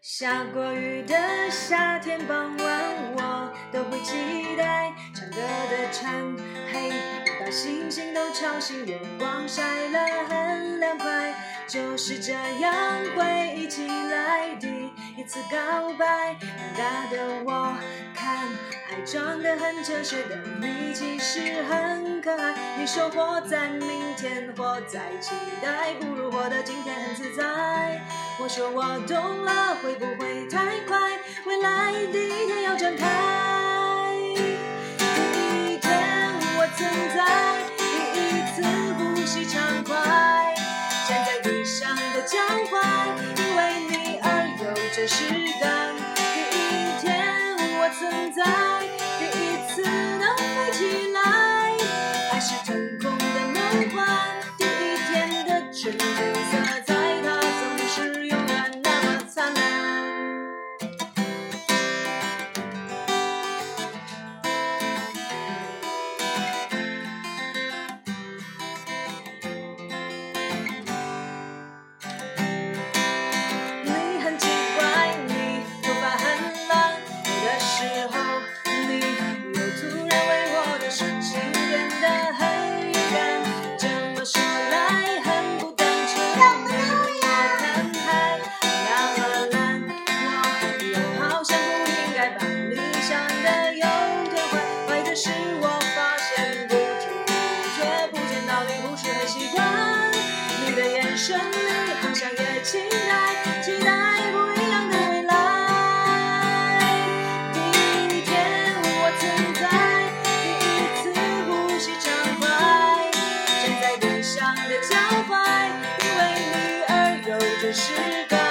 下过雨的夏天傍晚，我都会期待唱歌的蝉，嘿，把星星都吵醒，月光晒了很凉快，就是这样回忆起来第一次告白，尴尬的我装得很哲学的你其实很可爱，你说活在明天，活在期待，不如活得今天很自在。我说我懂了，会不会太快？未来第一天要展开。第一天我存在第一次呼吸畅快，站在地上的脚踝，因为你而有这实感。第一天我存在天到你不是很习惯，你的眼神里好像也期待，期待不一样的未来。第一天我存在第一次呼吸畅快，站在地上的脚踝，因为你而有着实感。